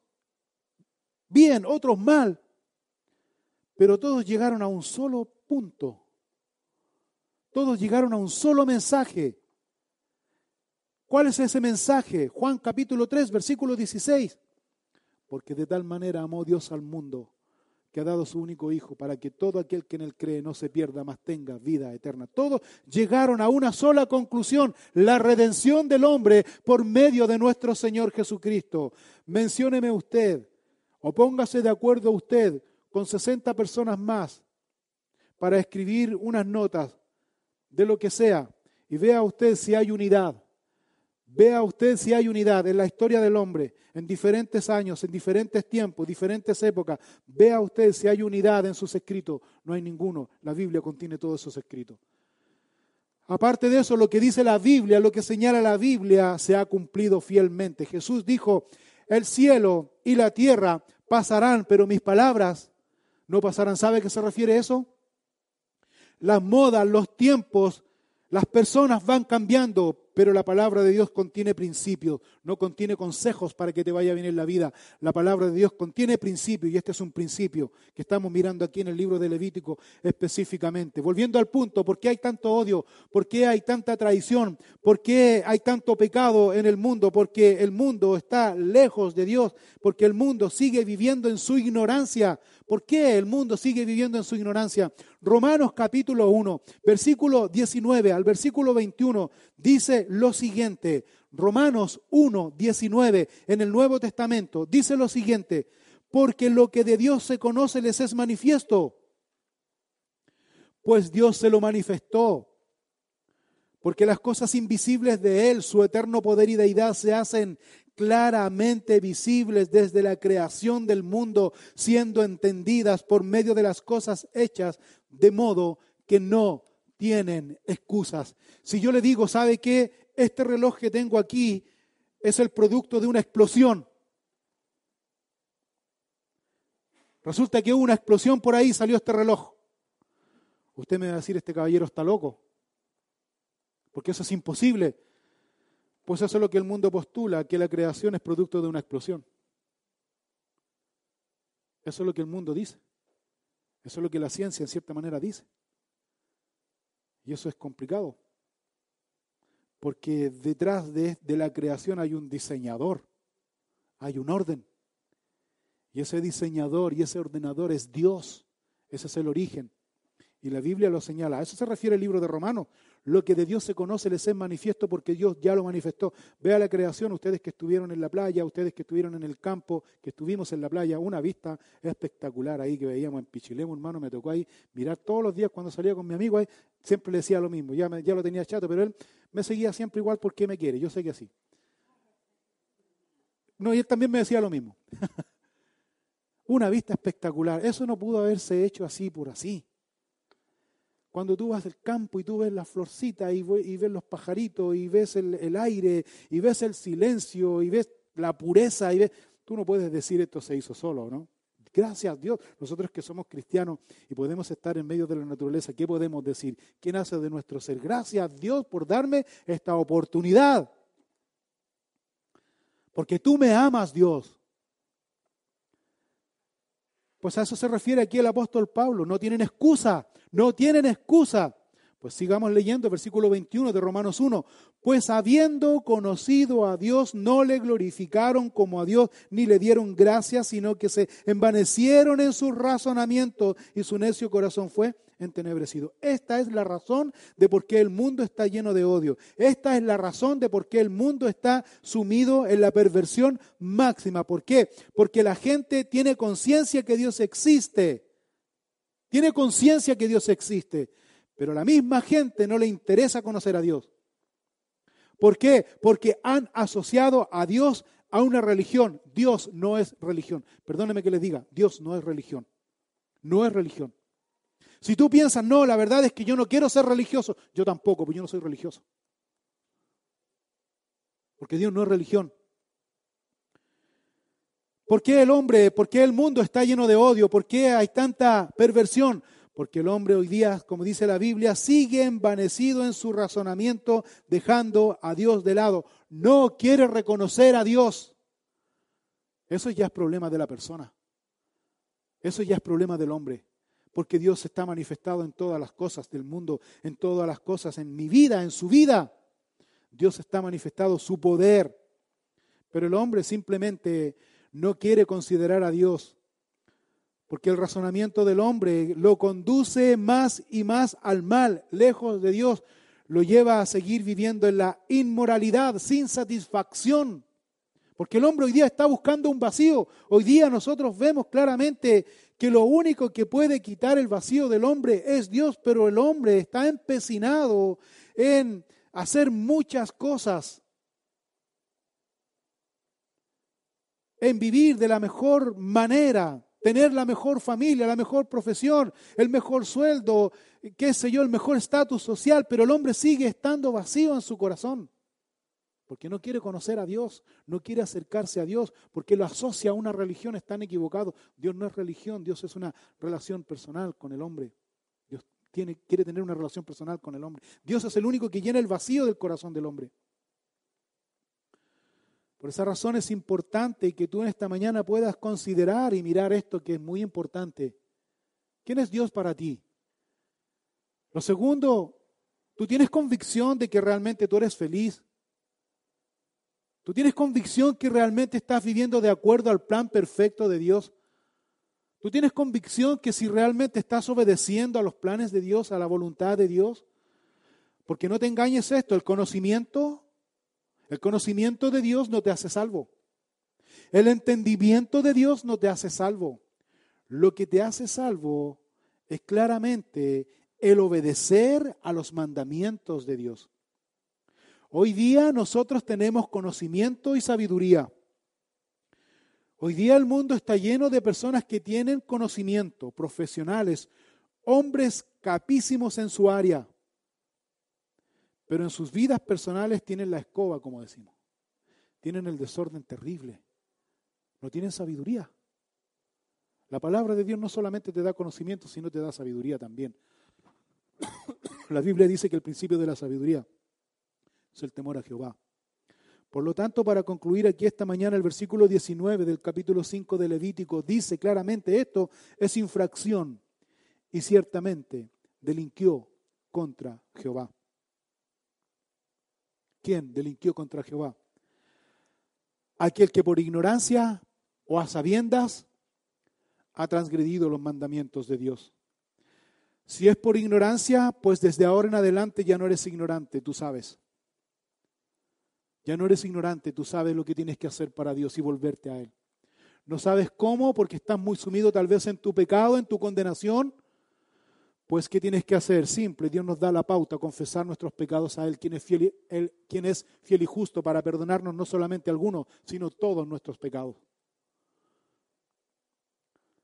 bien, otros mal, pero todos llegaron a un solo punto, todos llegaron a un solo mensaje ¿Cuál es ese mensaje? Juan capítulo 3, versículo 16. Porque de tal manera amó Dios al mundo que ha dado su único Hijo para que todo aquel que en él cree no se pierda, mas tenga vida eterna. Todos llegaron a una sola conclusión, la redención del hombre por medio de nuestro Señor Jesucristo. Mencióneme usted o póngase de acuerdo usted con 60 personas más para escribir unas notas de lo que sea y vea usted si hay unidad. Vea usted si hay unidad en la historia del hombre, en diferentes años, en diferentes tiempos, diferentes épocas. Vea usted si hay unidad en sus escritos. No hay ninguno. La Biblia contiene todos esos escritos. Aparte de eso, lo que dice la Biblia, lo que señala la Biblia, se ha cumplido fielmente. Jesús dijo, el cielo y la tierra pasarán, pero mis palabras no pasarán. ¿Sabe a qué se refiere eso? Las modas, los tiempos, las personas van cambiando, pero la palabra de Dios contiene principios, no contiene consejos para que te vaya bien en la vida. La palabra de Dios contiene principios y este es un principio que estamos mirando aquí en el libro de Levítico específicamente. Volviendo al punto, ¿por qué hay tanto odio? ¿Por qué hay tanta traición? ¿Por qué hay tanto pecado en el mundo? Porque el mundo está lejos de Dios, porque el mundo sigue viviendo en su ignorancia. ¿Por qué el mundo sigue viviendo en su ignorancia? Romanos capítulo 1, versículo 19 al versículo 21 dice lo siguiente. Romanos 1, 19 en el Nuevo Testamento dice lo siguiente. Porque lo que de Dios se conoce les es manifiesto. Pues Dios se lo manifestó Porque las cosas invisibles de Él, su eterno poder y deidad, se hacen claramente visibles desde la creación del mundo, siendo entendidas por medio de las cosas hechas, de modo que no tienen excusas. Si yo le digo, ¿sabe qué? Este reloj que tengo aquí es el producto de una explosión. Resulta que hubo una explosión por ahí, salió este reloj. Usted me va a decir, este caballero está loco, porque eso es imposible. Pues eso es lo que el mundo postula, que la creación es producto de una explosión. Eso es lo que el mundo dice. Eso es lo que la ciencia en cierta manera dice. Y eso es complicado. Porque detrás de, la creación hay un diseñador, hay un orden. Y ese diseñador y ese ordenador es Dios. Ese es el origen. Y la Biblia lo señala. A eso se refiere el libro de Romanos. Lo que de Dios se conoce les es manifiesto porque Dios ya lo manifestó. Vea la creación, ustedes que estuvieron en la playa, ustedes que estuvieron en el campo, que estuvimos en la playa, una vista espectacular ahí que veíamos en Pichilemu, hermano, me tocó ahí mirar todos los días cuando salía con mi amigo, ahí, siempre le decía lo mismo, ya, ya lo tenía chato, pero él me seguía siempre igual porque me quiere, yo sé que así. No, y él también me decía lo mismo. una vista espectacular, eso no pudo haberse hecho así por así. Cuando tú vas al campo y tú ves las florcitas y, ves los pajaritos y ves el, aire y ves el silencio y ves la pureza y ves, tú no puedes decir esto se hizo solo, ¿no? Gracias a Dios, nosotros que somos cristianos y podemos estar en medio de la naturaleza, ¿qué podemos decir? ¿Qué nace de nuestro ser? Gracias a Dios por darme esta oportunidad. Porque tú me amas, Dios. Pues a eso se refiere aquí el apóstol Pablo. No tienen excusa, no tienen excusa. Pues sigamos leyendo versículo 21 de Romanos 1. Pues habiendo conocido a Dios, no le glorificaron como a Dios, ni le dieron gracias, sino que se envanecieron en su razonamiento y su necio corazón fue entenebrecido. Esta es la razón de por qué el mundo está lleno de odio. Esta es la razón de por qué el mundo está sumido en la perversión máxima. ¿Por qué? Porque la gente tiene conciencia que Dios existe. Tiene conciencia que Dios existe. Pero a la misma gente no le interesa conocer a Dios. ¿Por qué? Porque han asociado a Dios a una religión. Dios no es religión. Perdóneme que les diga, Dios no es religión. No es religión. Si tú piensas, no, la verdad es que yo no quiero ser religioso, yo tampoco, porque yo no soy religioso. Porque Dios no es religión. ¿Por qué el hombre, por qué el mundo está lleno de odio? ¿Por qué hay tanta perversión? Porque el hombre hoy día, como dice la Biblia, sigue envanecido en su razonamiento, dejando a Dios de lado. No quiere reconocer a Dios. Eso ya es problema de la persona. Eso ya es problema del hombre. Porque Dios está manifestado en todas las cosas del mundo, en todas las cosas, en mi vida, en su vida. Dios está manifestado su poder. Pero el hombre simplemente no quiere considerar a Dios porque el razonamiento del hombre lo conduce más y más al mal, lejos de Dios, lo lleva a seguir viviendo en la inmoralidad, sin satisfacción. Porque el hombre hoy día está buscando un vacío. Hoy día nosotros vemos claramente que lo único que puede quitar el vacío del hombre es Dios, pero el hombre está empecinado en hacer muchas cosas, en vivir de la mejor manera, tener la mejor familia, la mejor profesión, el mejor sueldo, qué sé yo, el mejor estatus social, pero el hombre sigue estando vacío en su corazón. Porque no quiere conocer a Dios, no quiere acercarse a Dios, porque lo asocia a una religión, están equivocados. Dios no es religión, Dios es una relación personal con el hombre. Dios quiere tener una relación personal con el hombre. Dios es el único que llena el vacío del corazón del hombre. Por esa razón es importante que tú en esta mañana puedas considerar y mirar esto que es muy importante. ¿Quién es Dios para ti? Lo segundo, tú tienes convicción de que realmente tú eres feliz. Tú tienes convicción que realmente estás viviendo de acuerdo al plan perfecto de Dios. Tú tienes convicción que si realmente estás obedeciendo a los planes de Dios, a la voluntad de Dios. Porque no te engañes esto, el conocimiento el conocimiento de Dios no te hace salvo. El entendimiento de Dios no te hace salvo. Lo que te hace salvo es claramente el obedecer a los mandamientos de Dios. Hoy día nosotros tenemos conocimiento y sabiduría. Hoy día el mundo está lleno de personas que tienen conocimiento, profesionales, hombres capísimos en su área, pero en sus vidas personales tienen la escoba, como decimos. Tienen el desorden terrible. No tienen sabiduría. La palabra de Dios no solamente te da conocimiento, sino te da sabiduría también. La Biblia dice que el principio de la sabiduría es el temor a Jehová. Por lo tanto, para concluir aquí esta mañana, el versículo 19 del capítulo 5 de Levítico dice claramente esto es infracción y ciertamente delinquió contra Jehová. ¿Quién delinquió contra Jehová? Aquel que por ignorancia o a sabiendas ha transgredido los mandamientos de Dios. Si es por ignorancia, pues desde ahora en adelante ya no eres ignorante, tú sabes. Ya no eres ignorante, tú sabes lo que tienes que hacer para Dios y volverte a Él. No sabes cómo porque estás muy sumido tal vez en tu pecado, en tu condenación. Pues ¿qué tienes que hacer? Simple, Dios nos da la pauta, confesar nuestros pecados a Él, quien es fiel, y justo para perdonarnos no solamente algunos, sino todos nuestros pecados.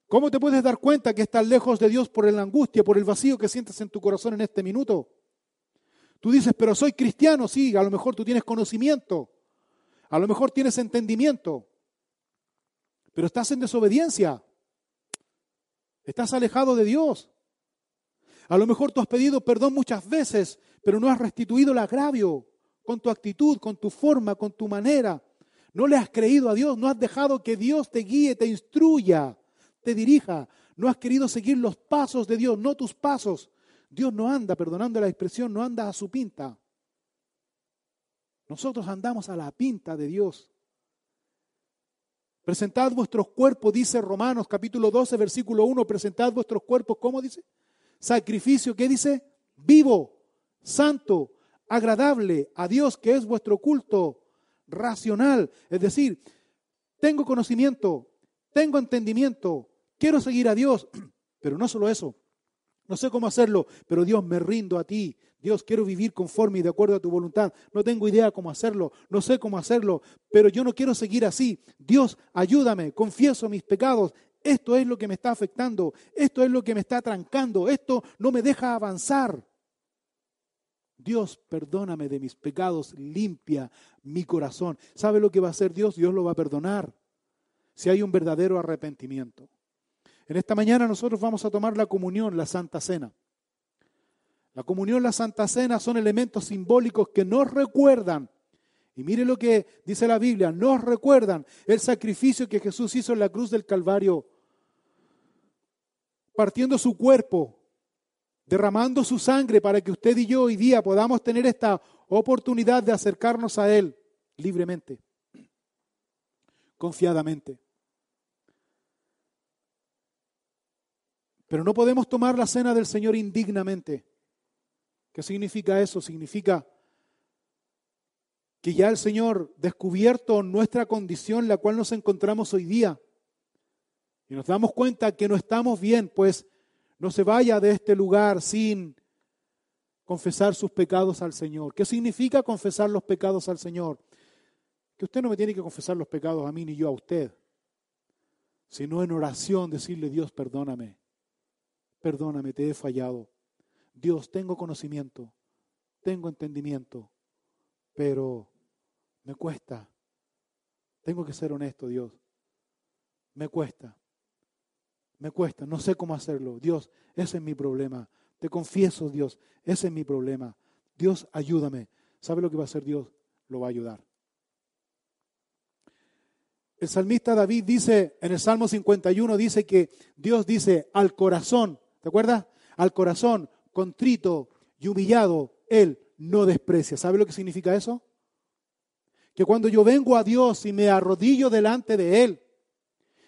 ¿Cómo te puedes dar cuenta que estás lejos de Dios por la angustia, por el vacío que sientes en tu corazón en este minuto? Tú dices, pero soy cristiano, sí, a lo mejor tú tienes conocimiento, a lo mejor tienes entendimiento, pero estás en desobediencia, estás alejado de Dios. A lo mejor tú has pedido perdón muchas veces, pero no has restituido el agravio con tu actitud, con tu forma, con tu manera. No le has creído a Dios, no has dejado que Dios te guíe, te instruya, te dirija. No has querido seguir los pasos de Dios, no tus pasos, Dios no anda, perdonando la expresión, no anda a su pinta. Nosotros andamos a la pinta de Dios. Presentad vuestros cuerpos, dice Romanos capítulo 12, versículo 1, presentad vuestros cuerpos, ¿cómo dice? Sacrificio, ¿qué dice? Vivo, santo, agradable a Dios, que es vuestro culto racional. Es decir, tengo conocimiento, tengo entendimiento, quiero seguir a Dios, pero no solo eso, no sé cómo hacerlo, pero Dios me rindo a ti. Dios, quiero vivir conforme y de acuerdo a tu voluntad. No tengo idea cómo hacerlo, no sé cómo hacerlo, pero yo no quiero seguir así. Dios, ayúdame, confieso mis pecados. Esto es lo que me está afectando, esto es lo que me está trancando, esto no me deja avanzar. Dios, perdóname de mis pecados, limpia mi corazón. ¿Sabe lo que va a hacer Dios? Dios lo va a perdonar si hay un verdadero arrepentimiento. En esta mañana nosotros vamos a tomar la comunión, la Santa Cena. La comunión, la Santa Cena son elementos simbólicos que nos recuerdan, y mire lo que dice la Biblia, nos recuerdan el sacrificio que Jesús hizo en la cruz del Calvario, partiendo su cuerpo, derramando su sangre para que usted y yo hoy día podamos tener esta oportunidad de acercarnos a Él libremente, confiadamente. Pero no podemos tomar la cena del Señor indignamente. ¿Qué significa eso? Significa que ya el Señor descubierto nuestra condición, la cual nos encontramos hoy día, y nos damos cuenta que no estamos bien, pues no se vaya de este lugar sin confesar sus pecados al Señor. ¿Qué significa confesar los pecados al Señor? Que usted no me tiene que confesar los pecados a mí ni yo a usted, sino en oración decirle, Dios, perdóname perdóname, te he fallado. Dios, tengo conocimiento, tengo entendimiento, pero me cuesta. Tengo que ser honesto, Dios. Me cuesta. Me cuesta, no sé cómo hacerlo. Dios, ese es mi problema. Te confieso, Dios, ese es mi problema. Dios, ayúdame. ¿Sabe lo que va a hacer Dios? Lo va a ayudar. El salmista David dice en el Salmo 51, dice que Dios dice al corazón ¿Te acuerdas? Al corazón contrito y humillado, Él no desprecia. ¿Sabe lo que significa eso? Que cuando yo vengo a Dios y me arrodillo delante de Él,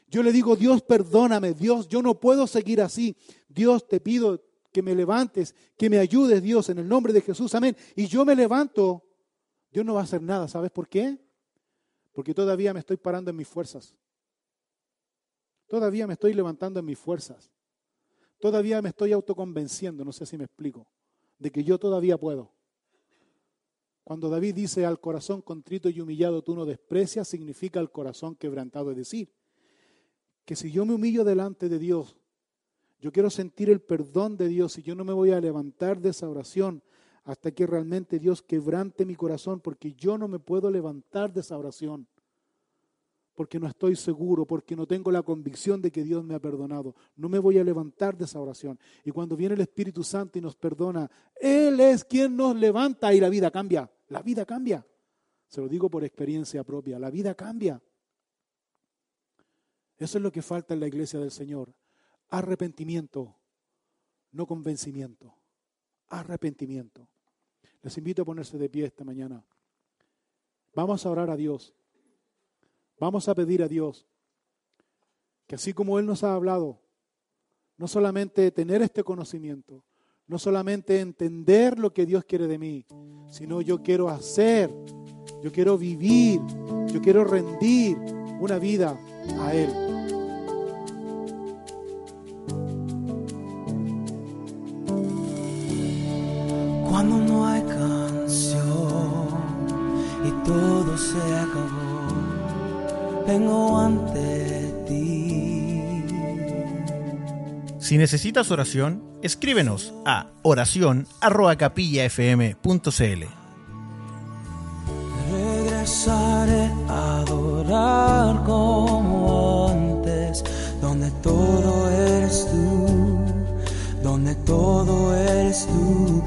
yo le digo, Dios, perdóname, Dios, yo no puedo seguir así. Dios, te pido que me levantes, que me ayudes, Dios, en el nombre de Jesús, amén. Y yo me levanto, Dios no va a hacer nada, ¿sabes por qué? Porque todavía me estoy parando en mis fuerzas. Todavía me estoy levantando en mis fuerzas. Todavía me estoy autoconvenciendo, no sé si me explico, de que yo todavía puedo. Cuando David dice al corazón contrito y humillado tú no desprecias, significa al corazón quebrantado. Es decir, que si yo me humillo delante de Dios, yo quiero sentir el perdón de Dios y yo no me voy a levantar de esa oración hasta que realmente Dios quebrante mi corazón, porque yo no me puedo levantar de esa oración porque no estoy seguro, porque no tengo la convicción de que Dios me ha perdonado. No me voy a levantar de esa oración. Y cuando viene el Espíritu Santo y nos perdona, Él es quien nos levanta y la vida cambia. La vida cambia. Se lo digo por experiencia propia. La vida cambia. Eso es lo que falta en la iglesia del Señor. Arrepentimiento, no convencimiento. Arrepentimiento. Les invito a ponerse de pie esta mañana. Vamos a orar a Dios. Vamos a pedir a Dios que así como Él nos ha hablado, no solamente tener este conocimiento, no solamente entender lo que Dios quiere de mí, sino yo quiero hacer, yo quiero vivir, yo quiero rendir una vida a Él. Vengo ante ti. Si necesitas oración, escríbenos a oración@capillafm.cl. Regresaré a adorar como antes, donde todo eres tú, donde todo eres tú